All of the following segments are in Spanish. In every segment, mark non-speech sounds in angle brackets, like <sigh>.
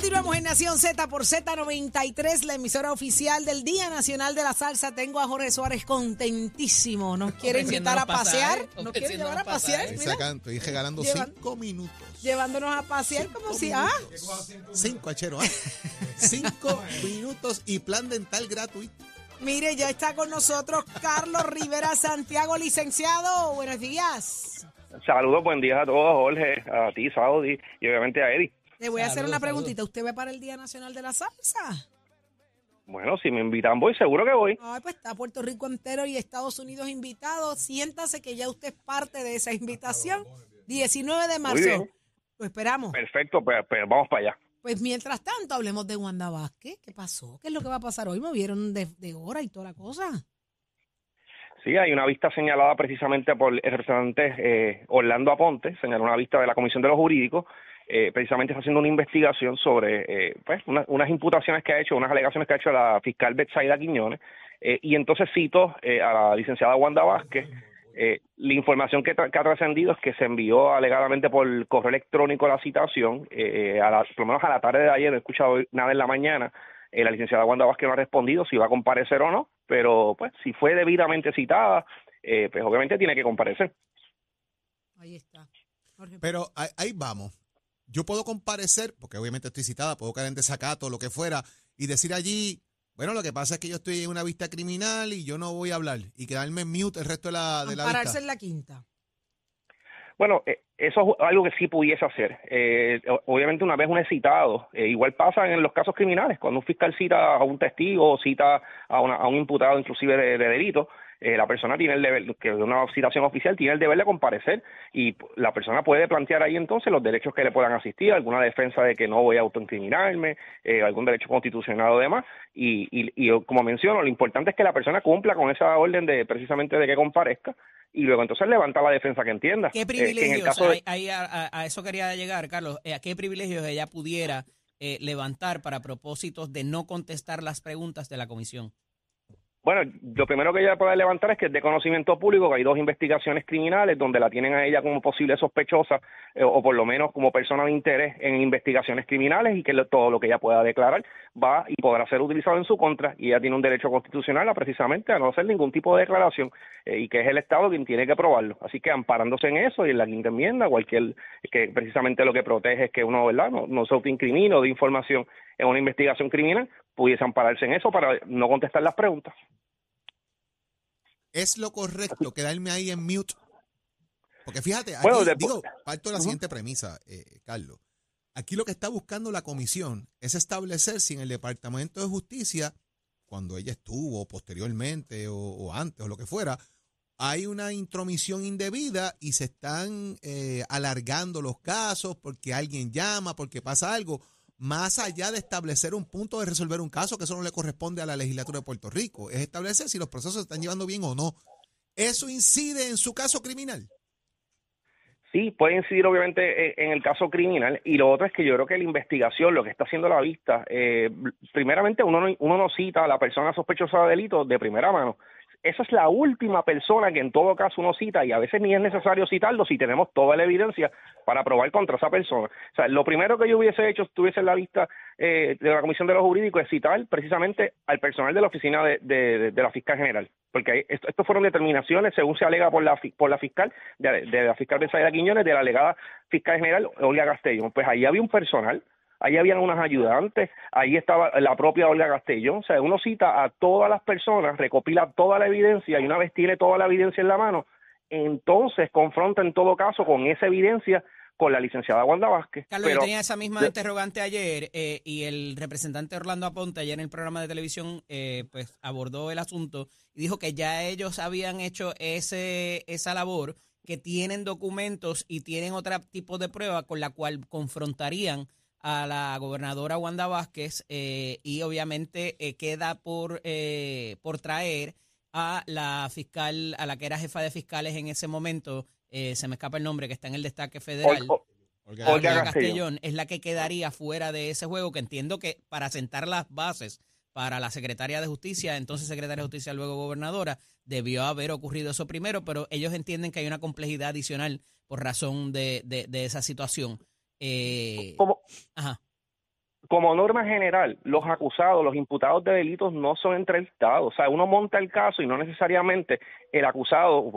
Continuamos en Nación Z por Z93, la emisora oficial del Día Nacional de la Salsa. Tengo a Jorge Suárez contentísimo. Nos quiere invitar a pasear. Nos quiere llevar a pasear. Mira, sacando, estoy regalando Llevan- cinco minutos. llevándonos a pasear como si. Ah, Cinco, achero. ¿ah? <laughs> cinco <laughs> minutos y plan dental gratuito. mire, ya está con nosotros Carlos Rivera Santiago, licenciado. Buenos días. Saludos, buen día a todos, Jorge, a ti, Saudi, y obviamente a Eddie. Le voy a hacer una preguntita. ¿Usted va para el Día Nacional de la Salsa? Bueno, si me invitan voy, seguro que voy. Ay, pues está Puerto Rico entero y Estados Unidos invitado. Siéntase que ya usted es parte de esa invitación. 19 de marzo. Lo esperamos. Perfecto, pues, pues vamos para allá. Pues mientras tanto, hablemos de Wanda Vázquez. ¿Qué pasó? ¿Qué es lo que va a pasar hoy? ¿Movieron de, de hora y toda la cosa? Sí, hay una vista señalada precisamente por el representante eh, Orlando Aponte, señaló una vista de la Comisión de los Jurídicos, eh, precisamente está haciendo una investigación sobre eh, pues, una- unas imputaciones que ha hecho, unas alegaciones que ha hecho la fiscal Betsaida Quiñones, eh, y entonces cito eh, a la licenciada Wanda Vázquez, eh, la información que, tra- que ha trascendido es que se envió alegadamente por correo electrónico la citación, eh, a la- por lo menos a la tarde de ayer, no he escuchado nada en la mañana, eh, la licenciada Wanda Vázquez no ha respondido si va a comparecer o no, pero pues si fue debidamente citada, eh, pues obviamente tiene que comparecer. Ahí está. Jorge. Pero ahí, ahí vamos. Yo puedo comparecer, porque obviamente estoy citada, puedo caer en desacato, lo que fuera, y decir allí, bueno, lo que pasa es que yo estoy en una vista criminal y yo no voy a hablar y quedarme en mute el resto de la, de la Pararse vista. en la quinta. Bueno, eh, eso es algo que sí pudiese hacer. Eh, obviamente una vez uno es citado, eh, igual pasa en los casos criminales, cuando un fiscal cita a un testigo o cita a, una- a un imputado inclusive de, de delito, eh, la persona tiene el deber, que de una citación oficial tiene el deber de comparecer y la persona puede plantear ahí entonces los derechos que le puedan asistir, alguna defensa de que no voy a autoincriminarme, eh, algún derecho constitucional o demás. Y, y, y como menciono, lo importante es que la persona cumpla con esa orden de precisamente de que comparezca y luego entonces levanta la defensa que entienda. ¿Qué Eh, que privilegios? en el caso de- ahí- ahí a, eso quería llegar, Carlos. Eh, ¿A qué privilegios ella pudiera eh, levantar para propósitos de no contestar las preguntas de la comisión? Bueno, lo primero que ella puede levantar es que es de conocimiento público que hay dos investigaciones criminales donde la tienen a ella como posible sospechosa eh, o por lo menos como persona de interés en investigaciones criminales y que todo lo que ella pueda declarar va y podrá ser utilizado en su contra y ella tiene un derecho constitucional a precisamente a no hacer ningún tipo de declaración eh, y que es el Estado quien tiene que probarlo. Así que amparándose en eso y en la quinta enmienda, cualquier que precisamente lo que protege es que uno, ¿verdad?, no, no se autoincrimine o de información en una investigación criminal, pudiese ampararse en eso para no contestar las preguntas. ¿Es lo correcto quedarme ahí en mute? Porque fíjate, aquí, Bueno, digo, parto de la siguiente premisa, eh, Carlos. Aquí lo que está buscando la comisión es establecer si en el Departamento de Justicia, cuando ella estuvo, posteriormente o, o antes o lo que fuera, hay una intromisión indebida y se están eh, alargando los casos porque alguien llama, porque pasa algo, más allá de establecer un punto de resolver un caso, que eso no le corresponde a la legislatura de Puerto Rico, es establecer si los procesos se están llevando bien o no. ¿Eso incide en su caso criminal? Sí, puede incidir obviamente eh, en el caso criminal y lo otro es que yo creo que la investigación, lo que está haciendo la vista, eh, primeramente uno no, uno no cita a la persona sospechosa de delito de primera mano. Esa es la última persona que en todo caso uno cita y a veces ni es necesario citarlo si tenemos toda la evidencia para probar contra esa persona. O sea, lo primero que yo hubiese hecho si estuviese en la vista eh, de la Comisión de los Jurídicos es citar precisamente al personal de la oficina de, de- de- la fiscal general, porque esto, esto fueron determinaciones, según se alega por la por la fiscal, de, la fiscal Besaida Quiñones, de la alegada fiscal general Olga Castellón. Pues ahí había un personal ahí habían unas ayudantes, ahí estaba la propia Olga Castellón, o sea, uno cita a todas las personas, recopila toda la evidencia y una vez tiene toda la evidencia en la mano, entonces confronta en todo caso con esa evidencia con la licenciada Wanda Vázquez. Carlos, Pero- yo tenía esa misma de- interrogante ayer eh, y el representante Orlando Aponte ayer en el programa de televisión eh, pues abordó el asunto y dijo que ya ellos habían hecho ese esa labor, que tienen documentos y tienen otro tipo de prueba con la cual confrontarían a la gobernadora Wanda Vázquez eh, y obviamente eh, queda por, eh, por traer a la fiscal, a la que era jefa de fiscales en ese momento, eh, se me escapa el nombre, que está en el destaque federal. Olga, Olga Castellón. Castellón es la que quedaría fuera de ese juego, que entiendo que para sentar las bases para la secretaria de Justicia, entonces secretaria de Justicia, luego gobernadora, debió haber ocurrido eso primero, pero ellos entienden que hay una complejidad adicional por razón de, de, de esa situación. Eh, Como, ajá. Como norma general, los acusados, los imputados de delitos no son entrevistados. O sea, uno monta el caso y no necesariamente el acusado,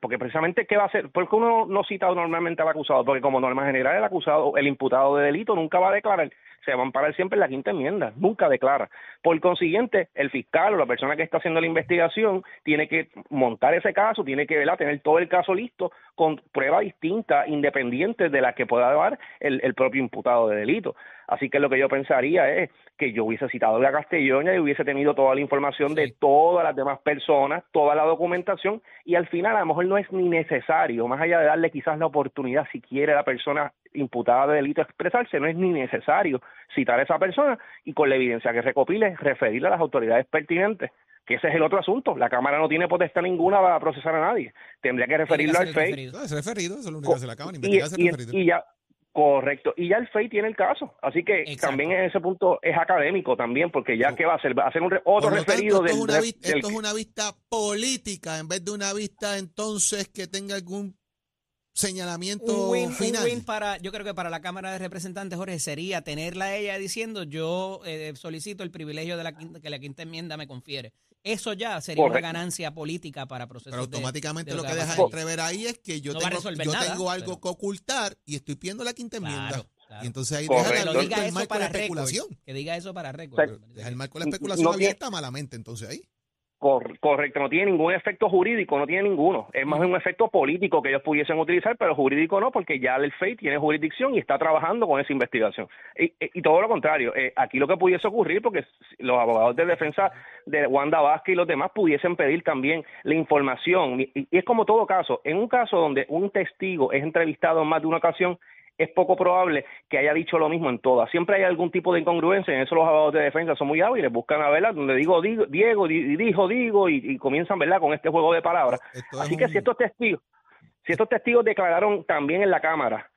porque precisamente, ¿qué va a hacer? ¿Por qué uno no cita normalmente al acusado? Porque como norma general, el acusado, el imputado de delito nunca va a declarar. Se va a amparar siempre en la quinta enmienda, nunca declara. Por consiguiente, el fiscal o la persona que está haciendo la investigación tiene que montar ese caso, tiene que tener todo el caso listo con pruebas distintas, independientes de las que pueda dar el, el propio imputado de delito. Así que lo que yo pensaría es que yo hubiese citado a la Castelloña y hubiese tenido toda la información de todas las demás personas, toda la documentación, y al final a lo mejor no es ni necesario, más allá de darle quizás la oportunidad si quiere la persona imputada de delito expresarse, no es ni necesario citar a esa persona y con la evidencia que recopile referirla a las autoridades pertinentes que ese es el otro asunto. La Cámara no tiene potestad ninguna para procesar a nadie. Tendría que referirlo al FEI. No, es referido, eso es lo único que hace la Cámara, Y, y- referido. y ya, correcto. Y ya el FEI tiene el caso. Así que Exacto. también en ese punto es académico también, porque ya ¿qué va a hacer? Va a hacer un re- otro lo tanto, referido esto, es del, una, vi- del- esto es una vista política en vez de una vista entonces que tenga algún señalamiento un win, un final. win para, yo creo que para la Cámara de Representantes, Jorge, sería tenerla ella diciendo yo eh, solicito el privilegio de la quinta, que la quinta enmienda me confiere. Eso ya sería Correcto. una ganancia política para procesos Pero de- automáticamente de lo que deja pasar. entrever ahí es que yo No tengo, yo nada, tengo algo pero- que ocultar y estoy pidiendo la quinta enmienda. Claro, claro. Y entonces ahí Correcto. deja el, el marco de la especulación. Que diga eso para récord. Exacto. Deja el marco de la especulación No abierta malamente entonces ahí. Cor- correcto, no tiene ningún efecto jurídico, no tiene ninguno. Es más un efecto político que ellos pudiesen utilizar, pero jurídico no, porque ya el FEI tiene jurisdicción y está trabajando con esa investigación. Y, y- todo lo contrario, eh, aquí lo que pudiese ocurrir, porque los abogados de defensa de Wanda Vázquez y los demás pudiesen pedir también la información. Y, y es como todo caso, en un caso donde un testigo es entrevistado en más de una ocasión, es poco probable que haya dicho lo mismo en todas. Siempre hay algún tipo de incongruencia, en eso los abogados de defensa son muy hábiles, buscan a verla donde digo, digo Diego, di- dijo, digo, y, y comienzan ¿verdad? con este juego de palabras. Esto es Así que un- si estos testigos, si estos testigos declararon también en la Cámara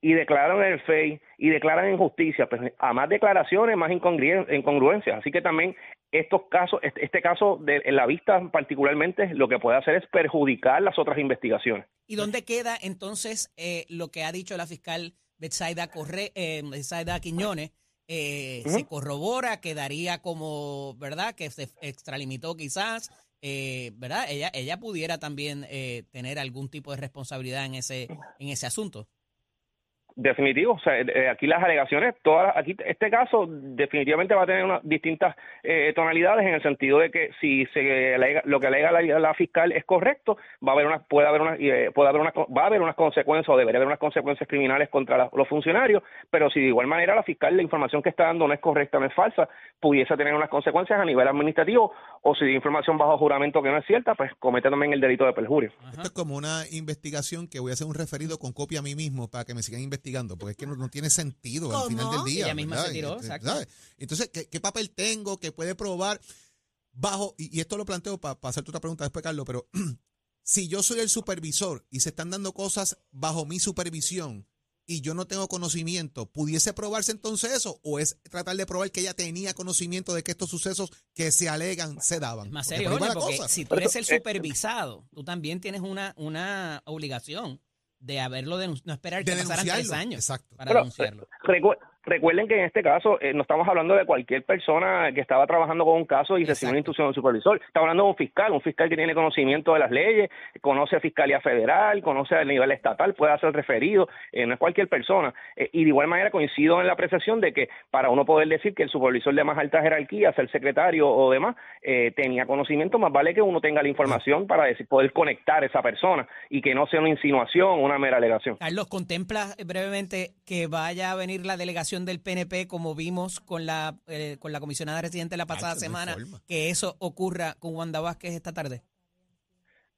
y declararon en el FEI y declaran en justicia, pues a más declaraciones, más incongruencias. Así que también estos casos, este, este caso de en la vista particularmente, lo que puede hacer es perjudicar las otras investigaciones. ¿Y dónde queda entonces eh, lo que ha dicho la fiscal Betsaida, Corre, eh, Betsaida Quiñones? Eh, Se corrobora, quedaría como, ¿verdad? Que se extralimitó quizás, eh, ¿verdad? Ella, ella pudiera también eh, tener algún tipo de responsabilidad en ese, en ese asunto. Definitivo, o sea, eh, aquí las alegaciones, todas, aquí este caso definitivamente va a tener unas distintas eh, tonalidades en el sentido de que si se alega- lo que alega la, fiscal es correcto, va a haber una, puede haber una, eh, puede haber una, va a haber unas consecuencias o debería haber unas consecuencias criminales contra los funcionarios, pero si de igual manera la fiscal la información que está dando no es correcta, no es falsa, pudiese tener unas consecuencias a nivel administrativo o si de información bajo juramento que no es cierta, pues comete también el delito de perjurio. Esto es como una investigación que voy a hacer un referido con copia a mí mismo para que me sigan investigando, porque es que no, no tiene sentido al final del día. Ella misma ¿verdad? se tiró, exacto. ¿sabes? Entonces, ¿qué, qué papel tengo que puede probar bajo? Y, y esto lo planteo para hacerte otra pregunta después, Carlos, pero <clears throat> si yo soy el supervisor y se están dando cosas bajo mi supervisión y yo no tengo conocimiento, ¿pudiese probarse entonces eso? ¿O es tratar de probar que ella tenía conocimiento de que estos sucesos que se alegan se daban? Es más serio, porque si tú eres el eh, supervisado, tú también tienes una, una obligación de haberlo denunciado, no esperar que pasaran tres años exacto. para Pero, denunciarlo. Recu- recuerden que en este caso eh, no estamos hablando de cualquier persona que estaba trabajando con un caso y recibió Exacto. una instrucción del supervisor. Estamos hablando de un fiscal, un fiscal que tiene conocimiento de las leyes, conoce a Fiscalía Federal, conoce a nivel estatal, puede hacer referido, eh, no es cualquier persona. Eh, y de igual manera coincido en la apreciación de que para uno poder decir que el supervisor de más alta jerarquía, ser secretario o demás, eh, tenía conocimiento, más vale que uno tenga la información para decir, poder conectar a esa persona y que no sea una insinuación, una mera alegación. Carlos, ¿contempla brevemente que vaya a venir la delegación del PNP como vimos con la, eh, con la comisionada residente la pasada semana, que eso ocurra con Wanda Vázquez esta tarde?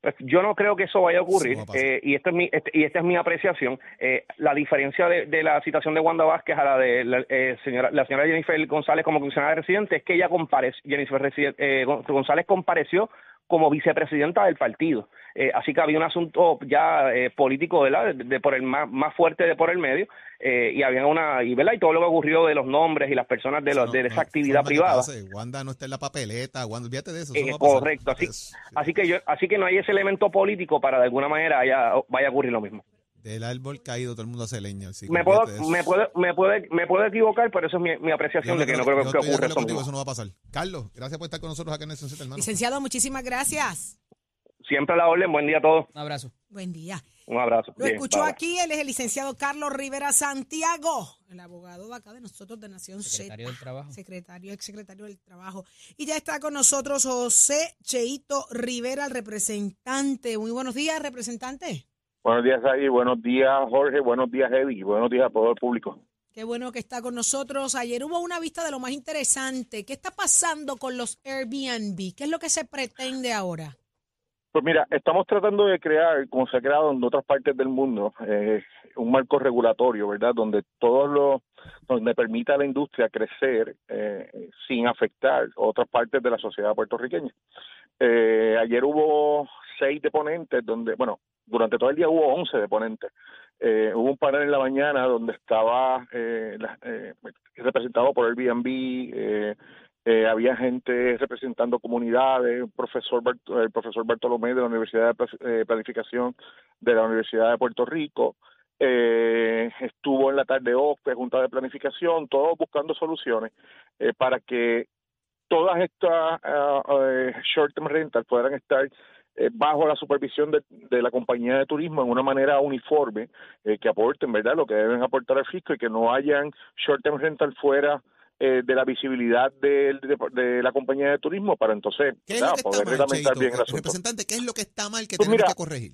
Pues yo no creo que eso vaya a ocurrir eh, y esto es mi este- y esta es mi apreciación. Eh, la diferencia de, de la citación de Wanda Vázquez a la de la, eh, señora la señora Jennifer González como comisionada residente es que ella compareció Jennifer eh, Gon- González compareció como vicepresidenta del partido. Eh, así que había un asunto ya eh, político ¿verdad? De, por el más, más fuerte de por el medio eh, y había una y ¿verdad? y todo lo que ocurrió de los nombres y las personas de, los, de esa actividad privada Wanda no está en la papeleta Wanda olvídate de eso, correcto así, así que yo así que no hay ese elemento político para de alguna manera haya, vaya a ocurrir lo mismo del árbol caído todo el mundo hace leña. me, puedo, me, puede, me, puede, me puede equivocar, pero eso es mi, apreciación de que no creo que ocurra eso. eso no va a pasar. Carlos, gracias por estar con nosotros acá en el hermano. Licenciado, muchísimas gracias. Siempre a la orden. Buen día a todos. Un abrazo. Buen día. Un abrazo. Lo escuchó aquí, él es el licenciado Carlos Rivera Santiago, el abogado de acá de nosotros de Nación Secretario del Trabajo. Secretario, ex secretario del Trabajo. Y ya está con nosotros José Cheito Rivera, el representante. Muy buenos días, representante. Buenos días, ahí. Buenos días, Jorge. Buenos días, Eddie. Buenos días a todo el público. Qué bueno que está con nosotros. Ayer hubo una vista de lo más interesante. ¿Qué está pasando con los Airbnb? ¿Qué es lo que se pretende ahora? Pues mira, estamos tratando de crear, como se ha creado en otras partes del mundo, eh, un marco regulatorio, ¿verdad? Donde todos los, donde permita a la industria crecer eh, sin afectar otras partes de la sociedad puertorriqueña. Eh, ayer hubo seis deponentes, donde, bueno, durante todo el día hubo once deponentes. Eh, hubo un panel en la mañana donde estaba eh, eh, representado por el BNB, eh, había gente representando comunidades, profesor el profesor Bartolomé de la Universidad de Planificación de la Universidad de Puerto Rico, estuvo en la tarde OCPE, Junta de Planificación, todos buscando soluciones para que todas estas uh, short-term rentals puedan estar bajo la supervisión de, de, la compañía de turismo en una manera uniforme, que aporten, ¿verdad?, lo que deben aportar al fisco y que no hayan short-term rental fuera eh, de la visibilidad de, de, la compañía de turismo para entonces poder reglamentar bien el asunto. Representante, ¿qué es lo que está mal que pues tenemos que corregir?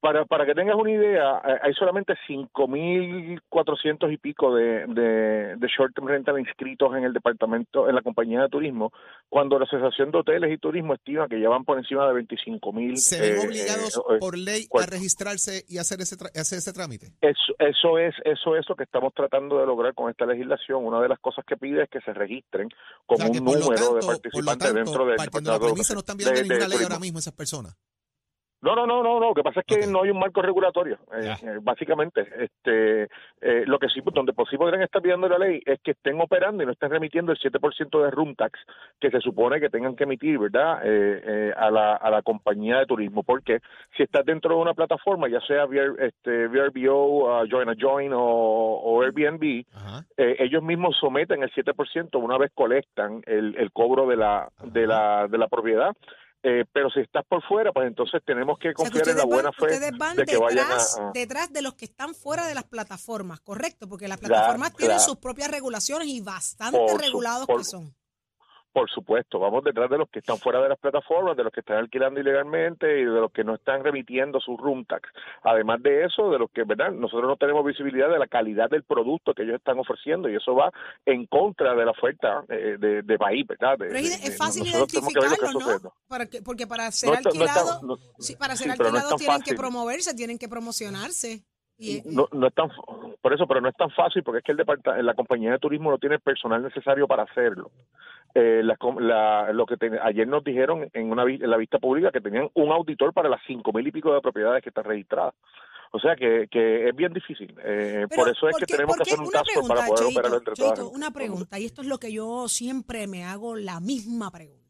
Para, para que tengas una idea, eh, hay solamente 5.400 y pico de, de, de short-term rental inscritos en el departamento, en la compañía de turismo, cuando la Asociación de Hoteles y Turismo estima que ya van por encima de 25.000. ¿Se ven eh, obligados eh, por ley a registrarse y hacer ese, hacer ese trámite? Eso, eso, es, eso es lo que estamos tratando de lograr con esta legislación. Una de las cosas que pide es que se registren como un número de participantes dentro del departamento. La premisa no están viendo ninguna ley ahora mismo esas personas. No, no, no, no, lo que pasa es que no hay un marco regulatorio, eh, eh, básicamente. este eh, Lo que sí, donde por sí podrían estar pidiendo la ley es que estén operando y no estén remitiendo el 7% de room tax que se supone que tengan que emitir, ¿verdad?, a, la, a la compañía de turismo. Porque si estás dentro de una plataforma, ya sea este, VRBO, uh, Join a Join o, Airbnb, ellos mismos someten el 7% una vez colectan el, el cobro de la, de la, de la propiedad eh, pero si estás por fuera, pues entonces tenemos que confiar en la buena fe de que vayan a, detrás de los que están fuera de las plataformas, correcto, porque las plataformas tienen sus propias regulaciones y bastante regulados que son. Por supuesto, vamos detrás de los que están fuera de las plataformas, de los que están alquilando ilegalmente y de los que no están remitiendo su room tax. Además de eso, de los que, ¿verdad? Nosotros no tenemos visibilidad de la calidad del producto que ellos están ofreciendo y eso va en contra de la oferta eh, de, país, ¿verdad? Pero es fácil identificarlo, ¿no? porque para ser alquilados, para ser alquilados tienen que promoverse, tienen que promocionarse. No, no es tan, por eso, pero no es tan fácil porque es que el la compañía de turismo no tiene el personal necesario para hacerlo eh, la, lo que ayer nos dijeron en una en la vista pública que tenían un auditor para las cinco mil y pico de propiedades que están registradas. O sea que, que es bien difícil. Eh, por eso es que tenemos que hacer un caso para poder operarlo entre todas. Una pregunta, y esto es lo que yo siempre me hago la misma pregunta.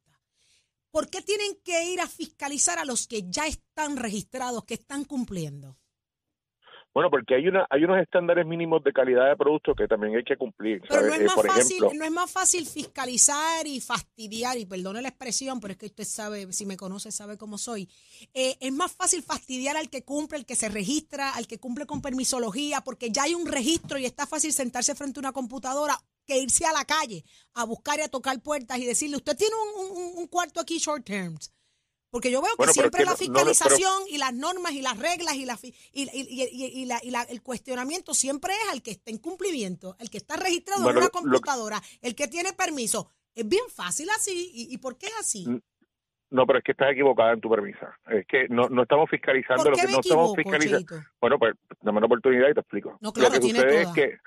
¿Por qué tienen que ir a fiscalizar a los que ya están registrados, que están cumpliendo? Bueno, porque hay una hay unos estándares mínimos de calidad de producto que también hay que cumplir. Pero no es, eh, más fácil, no es más fácil fiscalizar y fastidiar, y perdone la expresión, pero es que usted sabe, si me conoce, sabe cómo soy. Eh, es más fácil fastidiar al que cumple, al que se registra, al que cumple con permisología, porque ya hay un registro y está fácil sentarse frente a una computadora que irse a la calle a buscar y a tocar puertas y decirle, usted tiene un, un cuarto aquí short terms porque yo veo que siempre la fiscalización y las normas y las reglas y, la, y, la, el cuestionamiento siempre es al que está en cumplimiento, el que está registrado en una computadora, el que tiene permiso. Es bien fácil así. ¿Y, por qué es así? No, pero es que estás equivocada en tu permisa. Es que no, no estamos fiscalizando lo que no estamos fiscalizando. Bueno, pues dame una oportunidad y te explico. lo que sucede es que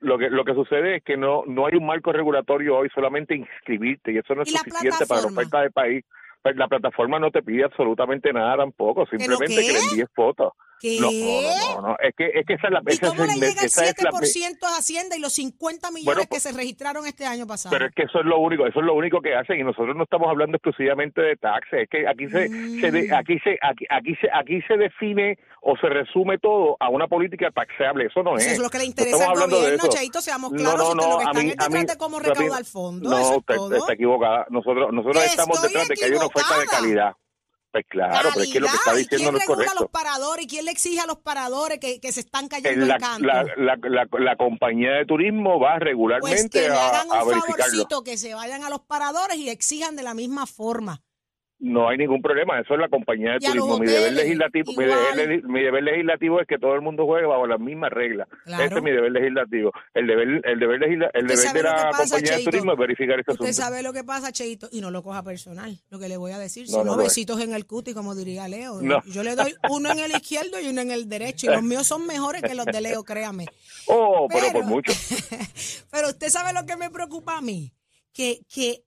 lo que lo que sucede es que no no hay un marco regulatorio hoy solamente inscribirte y eso no es suficiente para la oferta del país la plataforma no te pide absolutamente nada tampoco, simplemente que le envíes fotos. ¿Qué? No, no, no, no, es que, es que esa es la ¿Y esa cómo es le llega el esa es la- 7% a Hacienda y los 50 millones Bueno, que pues- se registraron este año pasado? Pero es que eso es lo único, eso es lo único que hacen y nosotros no estamos hablando exclusivamente de taxes, es que aquí se, se de- Mm. aquí se aquí, aquí se aquí se define o se resume todo a una política taxable, eso no es. Eso es lo que le No interesa estamos al gobierno. Cheito, seamos No, claros, no, no, lo que a están mí- es a detrás mí- de cómo recaudar fondos, No, eso es usted, todo. está equivocada. Nosotros nosotros estamos detrás de que haya una oferta de calidad. Pues claro, pero es que lo que está Calidad, ¿y diciendo quién no es regula correcto. los paradores? ¿Y quién le exige a los paradores que, que se están cayendo La, el canto? la, la, la, la compañía de turismo va pues regularmente que le a, hagan a un verificarlo. favorcito, que se vayan a los paradores y exijan de la misma forma. No hay ningún problema, eso es la compañía de Y turismo. Mi deber legislativo, mi deber, mi deber legislativo es que todo el mundo juegue bajo las mismas reglas. Claro. Ese es mi deber legislativo. El deber, el deber, legisla- el deber de la pasa, compañía de turismo es verificar ese Usted asunto. sabe lo que pasa, Cheito, y no lo coja personal, lo que le voy a decir. No, no es. besitos en el cuti, como diría Leo. No. Yo le doy uno en el izquierdo y uno en el derecho, y los míos son mejores que los de Leo, créame. Oh, pero, Pero- por mucho. <laughs> Pero usted sabe lo que me preocupa a mí, que, que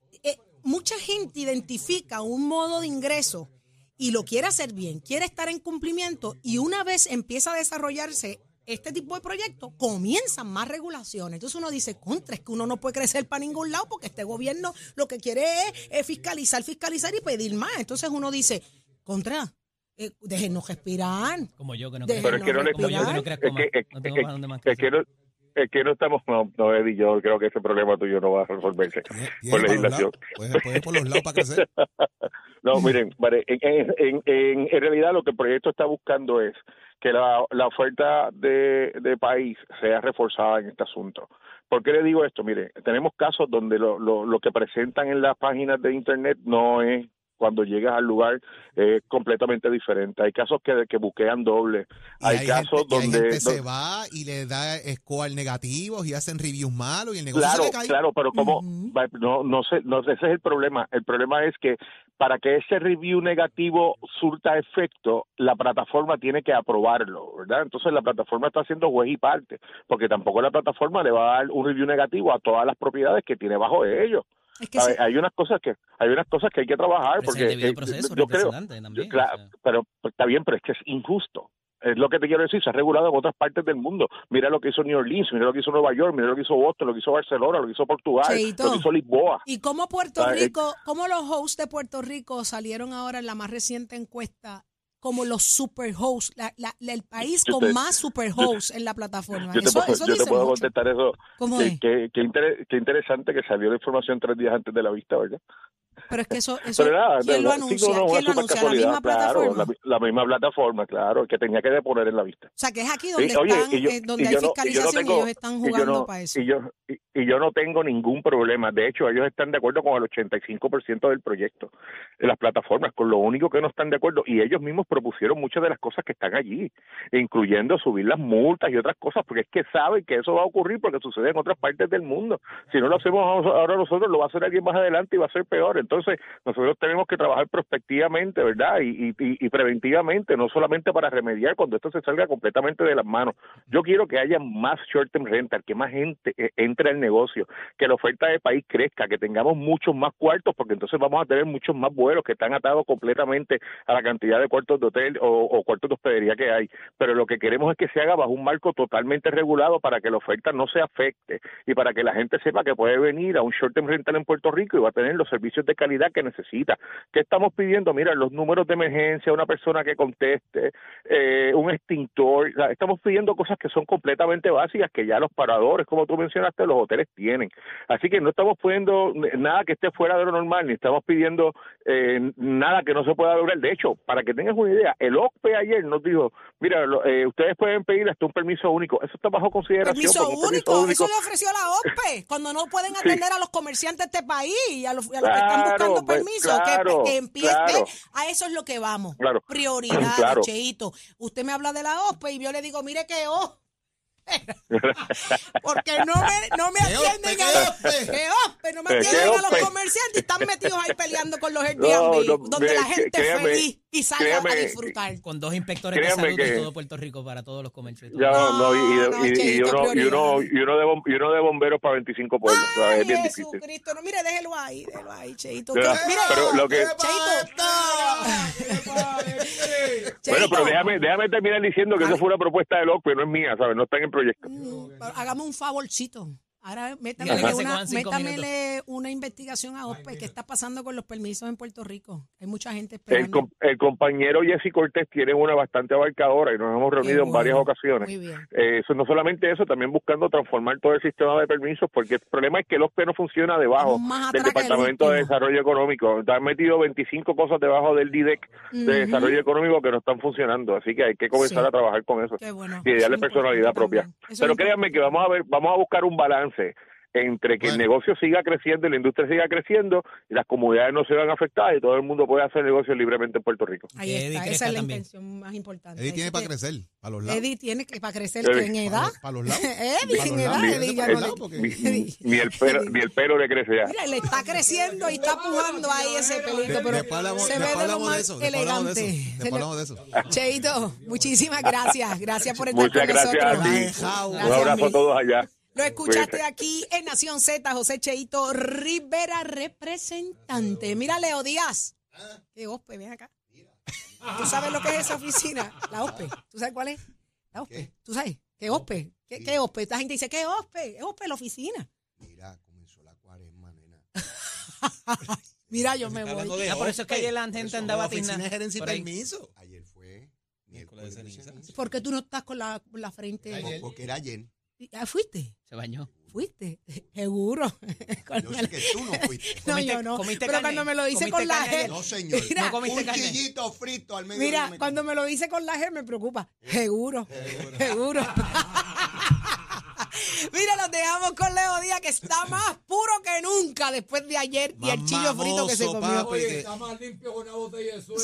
mucha gente identifica un modo de ingreso y lo quiere hacer bien, quiere estar en cumplimiento y una vez empieza a desarrollarse este tipo de proyectos, comienzan más regulaciones. Entonces uno dice, contra, es que uno no puede crecer para ningún lado porque este gobierno lo que quiere es, fiscalizar, fiscalizar y pedir más. Entonces uno dice, contra, eh, déjenos respirar. Como yo que no Pero es que no le como yo que no Es que, es, No tengo es- más es que no, es que no estamos, no, no, Eddie, yo creo que ese problema tuyo no va a resolverse por legislación. por los lados para crecer. <laughs> No, miren, vale, en, en, en- en realidad lo que el proyecto está buscando es que la, la oferta de, de país sea reforzada en este asunto. ¿Por qué le digo esto? Mire, tenemos casos donde lo, lo, lo que presentan en las páginas de Internet no es cuando llegas al lugar es completamente diferente. Hay casos que, que buquean doble. Hay, hay casos gente, y hay donde... gente se va y le da score negativos y hacen reviews malos y el negocio Claro, se le cae. claro, pero como no, no sé, no, ese es el problema. El problema es que para que ese review negativo surta efecto, la plataforma tiene que aprobarlo, ¿verdad? Entonces la plataforma está haciendo juez y parte, porque tampoco la plataforma le va a dar un review negativo a todas las propiedades que tiene bajo ellos. Hay unas cosas que hay unas cosas que hay que trabajar porque el eh, proceso, yo creo, representante también, o claro, sea. pero pues, está bien, pero es que es injusto. Es lo que te quiero decir, se ha regulado en otras partes del mundo. Mira lo que hizo New Orleans, mira lo que hizo Nueva York, mira lo que hizo Boston, lo que hizo Barcelona, lo que hizo Portugal, Cheito. lo que hizo Lisboa. ¿Y cómo Puerto. Rico, cómo los hosts de Puerto Rico salieron ahora en la más reciente encuesta como los super hosts, la- la- la- el país con te- más super hosts en la plataforma? Yo te eso puedo, eso yo te puedo mucho. contestar eso. ¿Cómo es? qué- qué inter- qué interesante que salió la información tres días antes de la vista, ¿verdad? Pero es que eso, eso Pero nada, ¿quién lo sí, no, anuncia? ¿Quién lo anuncia? ¿La misma claro, plataforma? la, mi- la misma plataforma, claro, que tenía que deponer en la vista. O sea, que es aquí Sí, donde oye, están, y yo- eh, donde y hay no- y yo no fiscalización y tengo- ellos están y jugando para eso. Y yo, y, y yo no tengo ningún problema. De hecho, ellos están de acuerdo con el 85% del proyecto las plataformas, con lo único que no están de acuerdo. Y ellos mismos propusieron muchas de las cosas que están allí, incluyendo subir las multas y otras cosas, porque es que saben que eso va a ocurrir porque sucede en otras partes del mundo. Si no lo hacemos ahora nosotros, lo va a hacer alguien más adelante y va a ser peor. Entonces, nosotros tenemos que trabajar prospectivamente, ¿verdad? Y, y, y preventivamente, no solamente para remediar cuando esto se salga completamente de las manos. Yo quiero que haya más short-term rental, que más gente eh, entre al negocio, que la oferta de país crezca, que tengamos muchos más cuartos, porque entonces vamos a tener muchos más vuelos que están atados completamente a la cantidad de cuartos de hotel o, o cuartos de hospedería que hay. Pero lo que queremos es que se haga bajo un marco totalmente regulado para que la oferta no se afecte y para que la gente sepa que puede venir a un short-term rental en Puerto Rico y va a tener los servicios de calidad que necesita. ¿Qué estamos pidiendo? Mira, los números de emergencia, una persona que conteste, eh, un extintor. O sea, estamos pidiendo cosas que son completamente básicas que ya los paradores, como tú mencionaste, los hoteles tienen. Así que no estamos pidiendo nada que esté fuera de lo normal, ni estamos pidiendo eh, nada que no se pueda lograr. De hecho, para que tengas una idea, el OCPE ayer nos dijo, mira, lo- eh, ustedes pueden pedir hasta un permiso único. Eso está bajo consideración. Permiso porque un único, eso le ofreció la OPE, cuando no pueden <laughs> Sí. atender a los comerciantes de este país y a los, a los que están buscando pues, permiso, que- claro, que, empiece, claro. a eso es lo que vamos. Claro, Prioridad. Cheito. Usted me habla de la OPE y yo le digo, mire que oh, <laughs> Porque no me, no me ¡Qué atienden a los, ospe! No me ¡Qué atienden a los comerciantes y están metidos ahí peleando con los <laughs> Airbnb, No, no, donde la gente créame, feliz y sale a créame, disfrutar. Con dos inspectores de salud que- de todo Puerto Rico para todos los. Ya, No, no, y, y- no, y- y Cheito, uno, y, uno, prioridades. y, uno de bom- y uno de bomberos para 25 pueblos. o sea, Ay, es bien difícil. Jesucristo, no, mire, déjelo ahí, déjelo ahí, Cheito. Pero- que- mire, pero lo que- Cheito, Bueno, pero déjame, déjame terminar diciendo que eso fue una propuesta de OCPE, no es mía, ¿sabes? No está en el proyecto. Mm, Hágame un favorcito. Ahora ¿Qué métamele, una, métamele una investigación a OSPE. ¿Qué está pasando con los permisos en Puerto Rico? Hay mucha gente El, esperando. com- el compañero Jesse Cortés tiene una bastante abarcadora y nos hemos reunido en varias ocasiones. Muy bien. Eh, eso no solamente eso, también buscando transformar todo el sistema de permisos, porque el problema es que el OSPE no funciona debajo del el Departamento de. Desarrollo Económico. Han metido 25 cosas debajo del DIDEC de. Desarrollo Económico que no están funcionando, así que hay que comenzar Sí. a trabajar con eso bueno. y darle es personalidad propia. Pero créanme que vamos a ver, vamos a buscar un balance entre que el negocio siga creciendo y la industria siga creciendo y las comunidades no se vean afectadas y todo el mundo pueda hacer negocios libremente en Puerto Rico. Ahí está, esa es la también. intención más importante. Eddie tiene para crecer, para los lados. Eddie tiene que para crecer Eddie. en edad. Para los lados. <laughs> Eddie, los edad. Eddie ya no Ni, ni el pelo, ni el pelo le crece ya. Mira, le está creciendo y está pujando ahí ese pelito, pero se ve de lo más elegante. eso. Después hablamos de eso. Cheito, muchísimas gracias. Gracias por estar Muchas con gracias a nosotros. ti. Dejao. Un abrazo a todos allá. Lo escuchaste Cuídate. aquí en Nación Z, José Cheito Rivera, representante. Mira, Leo Díaz. ¿Qué OSPE? Ven acá. ¿Tú sabes lo que es esa oficina? La OSPE. ¿Tú sabes cuál es? La OSPE. ¿Tú sabes? ¿Qué OSPE? ¿Qué, qué OSPE? Esta gente dice, ¿qué OSPE? Es OSPE la oficina. Mira, comenzó la cuaresma, nena. <laughs> Mira, yo me voy. Ah, por eso es que ayer la gente andaba de gerencia y permiso. Ayer fue Miércoles de ceniza. ¿Por qué tú no estás con la, con la frente? Porque era ayer. Ah, ¿Fuiste? Se bañó. ¿Fuiste? <laughs> Seguro. <laughs> Yo sé que tú no fuiste. <laughs> No, ¿Comiste- yo no. comiste Pero carne? cuando me lo dice ¿Comiste con la G. No, señor. Mira, ¿No comiste Un carne? chillito frito al medio. Mira, cuando me lo dice con la G me preocupa. Seguro. Seguro. Mira, nos dejamos con Leo Díaz, que está más puro que nunca después de ayer y el chillo frito que se comió. papi, que- más limpio con una botella de suero.